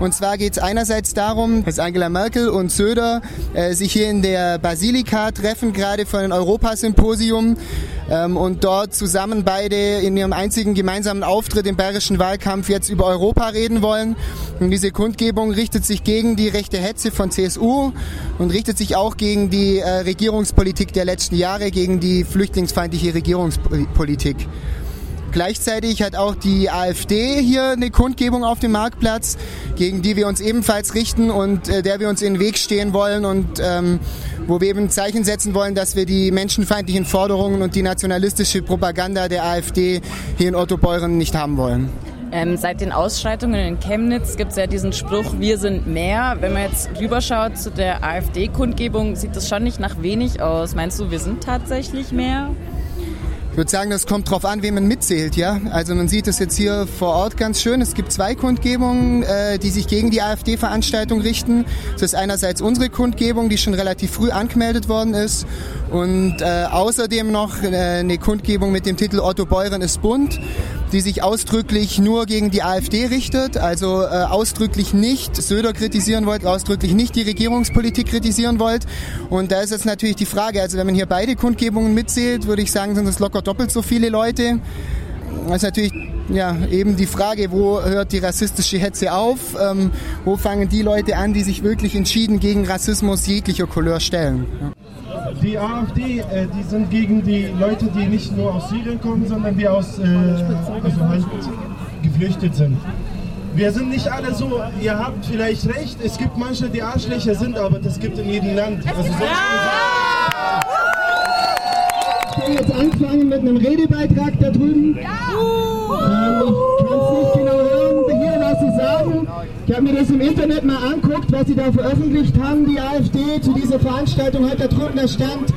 Und zwar geht es einerseits darum, dass Angela Merkel und Söder äh, sich hier in der Basilika treffen, gerade für ein Europasymposium ähm, und dort zusammen beide in ihrem einzigen gemeinsamen Auftritt im bayerischen Wahlkampf jetzt über Europa reden wollen. Und diese Kundgebung richtet sich gegen die rechte Hetze von CSU und richtet sich auch gegen die äh, Regierungspolitik der letzten Jahre, gegen die flüchtlingsfeindliche Regierungspolitik. Gleichzeitig hat auch die AfD hier eine Kundgebung auf dem Marktplatz, gegen die wir uns ebenfalls richten und äh, der wir uns in den Weg stehen wollen und ähm, wo wir eben ein Zeichen setzen wollen, dass wir die menschenfeindlichen Forderungen und die nationalistische Propaganda der AfD hier in Ottobeuren nicht haben wollen. Ähm, seit den Ausschreitungen in Chemnitz gibt es ja diesen Spruch, wir sind mehr. Wenn man jetzt rüberschaut zu der AfD-Kundgebung, sieht das schon nicht nach wenig aus. Meinst du, wir sind tatsächlich mehr? Ich würde sagen, das kommt drauf an, wen man mitzählt, ja. Also man sieht es jetzt hier vor Ort ganz schön. Es gibt zwei Kundgebungen, äh, die sich gegen die AfD-Veranstaltung richten. Das ist einerseits unsere Kundgebung, die schon relativ früh angemeldet worden ist. Und äh, außerdem noch äh, eine Kundgebung mit dem Titel Otto Beuren ist bunt, die sich ausdrücklich nur gegen die AfD richtet, also äh, ausdrücklich nicht Söder kritisieren wollt, ausdrücklich nicht die Regierungspolitik kritisieren wollt. Und da ist jetzt natürlich die Frage, also wenn man hier beide Kundgebungen mitzählt, würde ich sagen, sind das locker doppelt so viele Leute. Das ist natürlich ja, eben die Frage, wo hört die rassistische Hetze auf? Ähm, wo fangen die Leute an, die sich wirklich entschieden gegen Rassismus jeglicher Couleur stellen? Ja. Die AfD, äh, die sind gegen die Leute, die nicht nur aus Syrien kommen, sondern die aus äh, also halt geflüchtet sind. Wir sind nicht alle so, ihr habt vielleicht recht, es gibt manche, die Arschlöcher sind, aber das gibt in jedem Land. Also ich will jetzt anfangen mit einem Redebeitrag da drüben. Ja. Ähm, sagen. Ich habe mir das im Internet mal anguckt, was sie da veröffentlicht haben, die AfD zu dieser Veranstaltung. Da drüben, da stand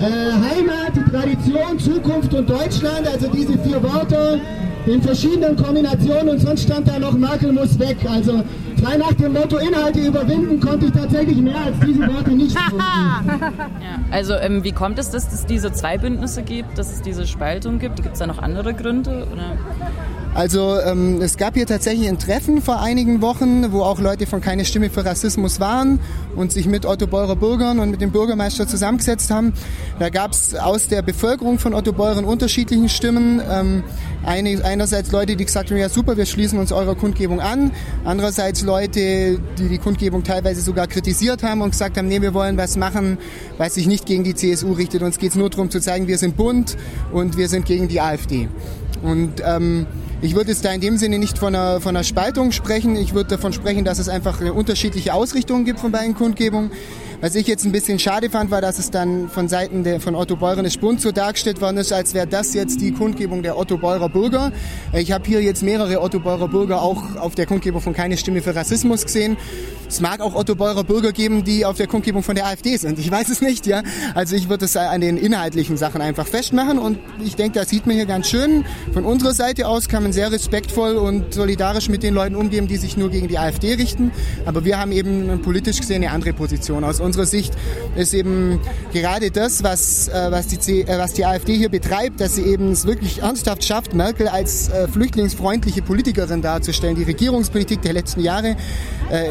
äh, Heimat, Tradition, Zukunft und Deutschland, also diese vier Worte in verschiedenen Kombinationen und sonst stand da noch Merkel muss weg. Also frei nach dem Motto Inhalte überwinden konnte ich tatsächlich mehr als diese Worte nicht ja, Also ähm, wie kommt es, dass es diese zwei Bündnisse gibt, dass es diese Spaltung gibt? Gibt es da noch andere Gründe? Oder? Also ähm, es gab hier tatsächlich ein Treffen vor einigen Wochen, wo auch Leute von Keine Stimme für Rassismus waren und sich mit Otto Beurer Bürgern und mit dem Bürgermeister zusammengesetzt haben. Da gab es aus der Bevölkerung von Otto Beuren unterschiedlichen Stimmen. Ähm, eine, einerseits Leute, die gesagt haben, ja super, wir schließen uns eurer Kundgebung an. Andererseits Leute, die die Kundgebung teilweise sogar kritisiert haben und gesagt haben, nee, wir wollen was machen, was sich nicht gegen die CSU richtet. Uns geht es nur darum zu zeigen, wir sind bunt und wir sind gegen die AfD. Und ähm, ich würde jetzt da in dem Sinne nicht von einer, von einer Spaltung sprechen. Ich würde davon sprechen, dass es einfach unterschiedliche Ausrichtungen gibt von beiden Kundgebungen. Was ich jetzt ein bisschen schade fand, war, dass es dann von Seiten der, von Otto Beuren Bund so dargestellt worden ist, als wäre das jetzt die Kundgebung der Otto Beurer Bürger. Ich habe hier jetzt mehrere Otto Beurer Bürger auch auf der Kundgebung von Keine Stimme für Rassismus gesehen. Es mag auch Otto Beurer Bürger geben, die auf der Kundgebung von der AfD sind. Ich weiß es nicht, ja. Also ich würde es an den inhaltlichen Sachen einfach festmachen und ich denke, das sieht man hier ganz schön. Von unserer Seite aus kann man sehr respektvoll und solidarisch mit den Leuten umgehen, die sich nur gegen die AfD richten. Aber wir haben eben politisch gesehen eine andere Position. Aus unserer Sicht ist eben gerade das, was, äh, was, die, äh, was die AfD hier betreibt, dass sie eben es wirklich ernsthaft schafft, Merkel als äh, flüchtlingsfreundliche Politikerin darzustellen. Die Regierungspolitik der letzten Jahre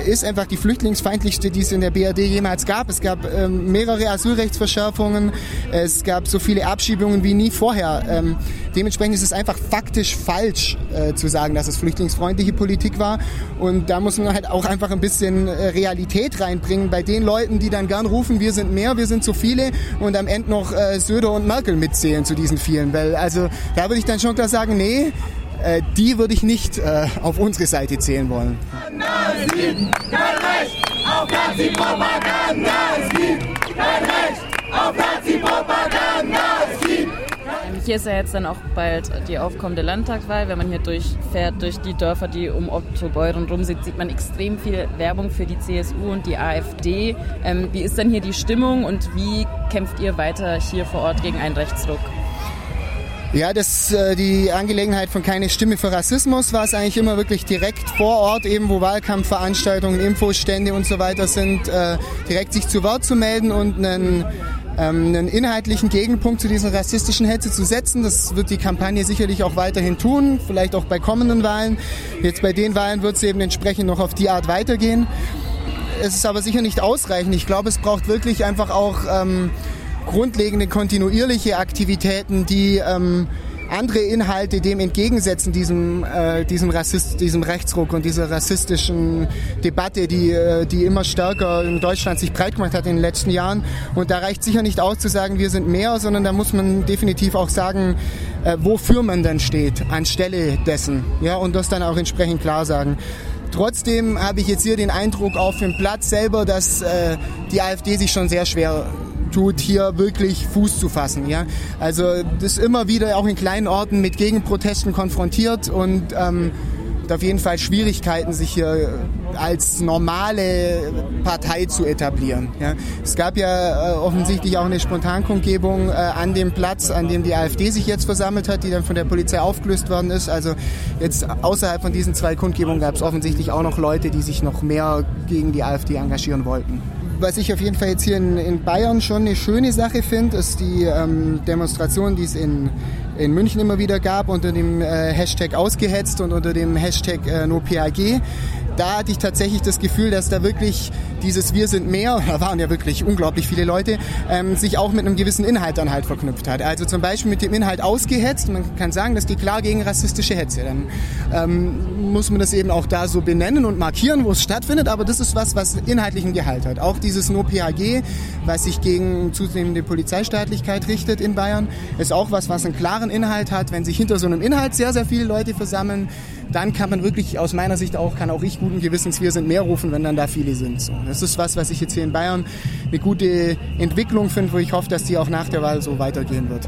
ist einfach die flüchtlingsfeindlichste, die es in der BRD jemals gab. Es gab ähm, mehrere Asylrechtsverschärfungen, es gab so viele Abschiebungen wie nie vorher. Ähm, dementsprechend ist es einfach faktisch falsch äh, zu sagen, dass es flüchtlingsfreundliche Politik war. Und da muss man halt auch einfach ein bisschen äh, Realität reinbringen bei den Leuten, die dann gern rufen, wir sind mehr, wir sind zu viele und am Ende noch äh, Söder und Merkel mitzählen zu diesen vielen. Weil also da würde ich dann schon klar sagen, nee, äh, die würde ich nicht äh, auf unsere Seite zählen wollen. Nazi, kein Recht auf Nazi-Propaganda. Es gibt kein Recht auf Nazi-Propaganda. Es hier ist ja jetzt dann auch bald die aufkommende Landtagswahl. Wenn man hier durchfährt, durch die Dörfer, die um Otto Beuren rum sind, sieht man extrem viel Werbung für die CSU und die AfD. Ähm, wie ist denn hier die Stimmung und wie kämpft ihr weiter hier vor Ort gegen einen Rechtsruck? Ja, das äh, die Angelegenheit von keine Stimme für Rassismus war es eigentlich immer wirklich direkt vor Ort, eben wo Wahlkampfveranstaltungen, Infostände und so weiter sind, äh, direkt sich zu Wort zu melden und einen ähm, einen inhaltlichen Gegenpunkt zu dieser rassistischen Hetze zu setzen. Das wird die Kampagne sicherlich auch weiterhin tun, vielleicht auch bei kommenden Wahlen. Jetzt bei den Wahlen wird es eben entsprechend noch auf die Art weitergehen. Es ist aber sicher nicht ausreichend. Ich glaube, es braucht wirklich einfach auch ähm, grundlegende kontinuierliche Aktivitäten, die ähm, andere Inhalte dem entgegensetzen, diesem, äh, diesem, Rassist, diesem Rechtsruck und dieser rassistischen Debatte, die, äh, die immer stärker in Deutschland sich breit gemacht hat in den letzten Jahren. Und da reicht sicher nicht aus zu sagen, wir sind mehr, sondern da muss man definitiv auch sagen, äh, wofür man dann steht, anstelle dessen. Ja, und das dann auch entsprechend klar sagen. Trotzdem habe ich jetzt hier den Eindruck auf dem Platz selber, dass äh, die AfD sich schon sehr schwer tut, hier wirklich Fuß zu fassen. Ja? Also das immer wieder auch in kleinen Orten mit Gegenprotesten konfrontiert und ähm, auf jeden Fall Schwierigkeiten, sich hier als normale Partei zu etablieren. Ja. Es gab ja äh, offensichtlich auch eine Spontankundgebung äh, an dem Platz, an dem die AfD sich jetzt versammelt hat, die dann von der Polizei aufgelöst worden ist. Also jetzt außerhalb von diesen zwei Kundgebungen gab es offensichtlich auch noch Leute, die sich noch mehr gegen die AfD engagieren wollten was ich auf jeden Fall jetzt hier in, in Bayern schon eine schöne Sache finde, ist die ähm, Demonstration, die es in, in München immer wieder gab, unter dem äh, Hashtag ausgehetzt und unter dem Hashtag äh, NoPAG da hatte ich tatsächlich das Gefühl, dass da wirklich dieses Wir sind mehr, da waren ja wirklich unglaublich viele Leute, ähm, sich auch mit einem gewissen Inhalt dann halt verknüpft hat. Also zum Beispiel mit dem Inhalt ausgehetzt. Man kann sagen, das geht klar gegen rassistische Hetze. Dann ähm, muss man das eben auch da so benennen und markieren, wo es stattfindet. Aber das ist was, was inhaltlichen Gehalt hat. Auch dieses No-PHG, was sich gegen zunehmende Polizeistaatlichkeit richtet in Bayern, ist auch was, was einen klaren Inhalt hat. Wenn sich hinter so einem Inhalt sehr, sehr viele Leute versammeln, dann kann man wirklich aus meiner Sicht auch, kann auch ich guten Gewissens, wir sind mehr rufen, wenn dann da viele sind. So, das ist was, was ich jetzt hier in Bayern eine gute Entwicklung finde, wo ich hoffe, dass die auch nach der Wahl so weitergehen wird.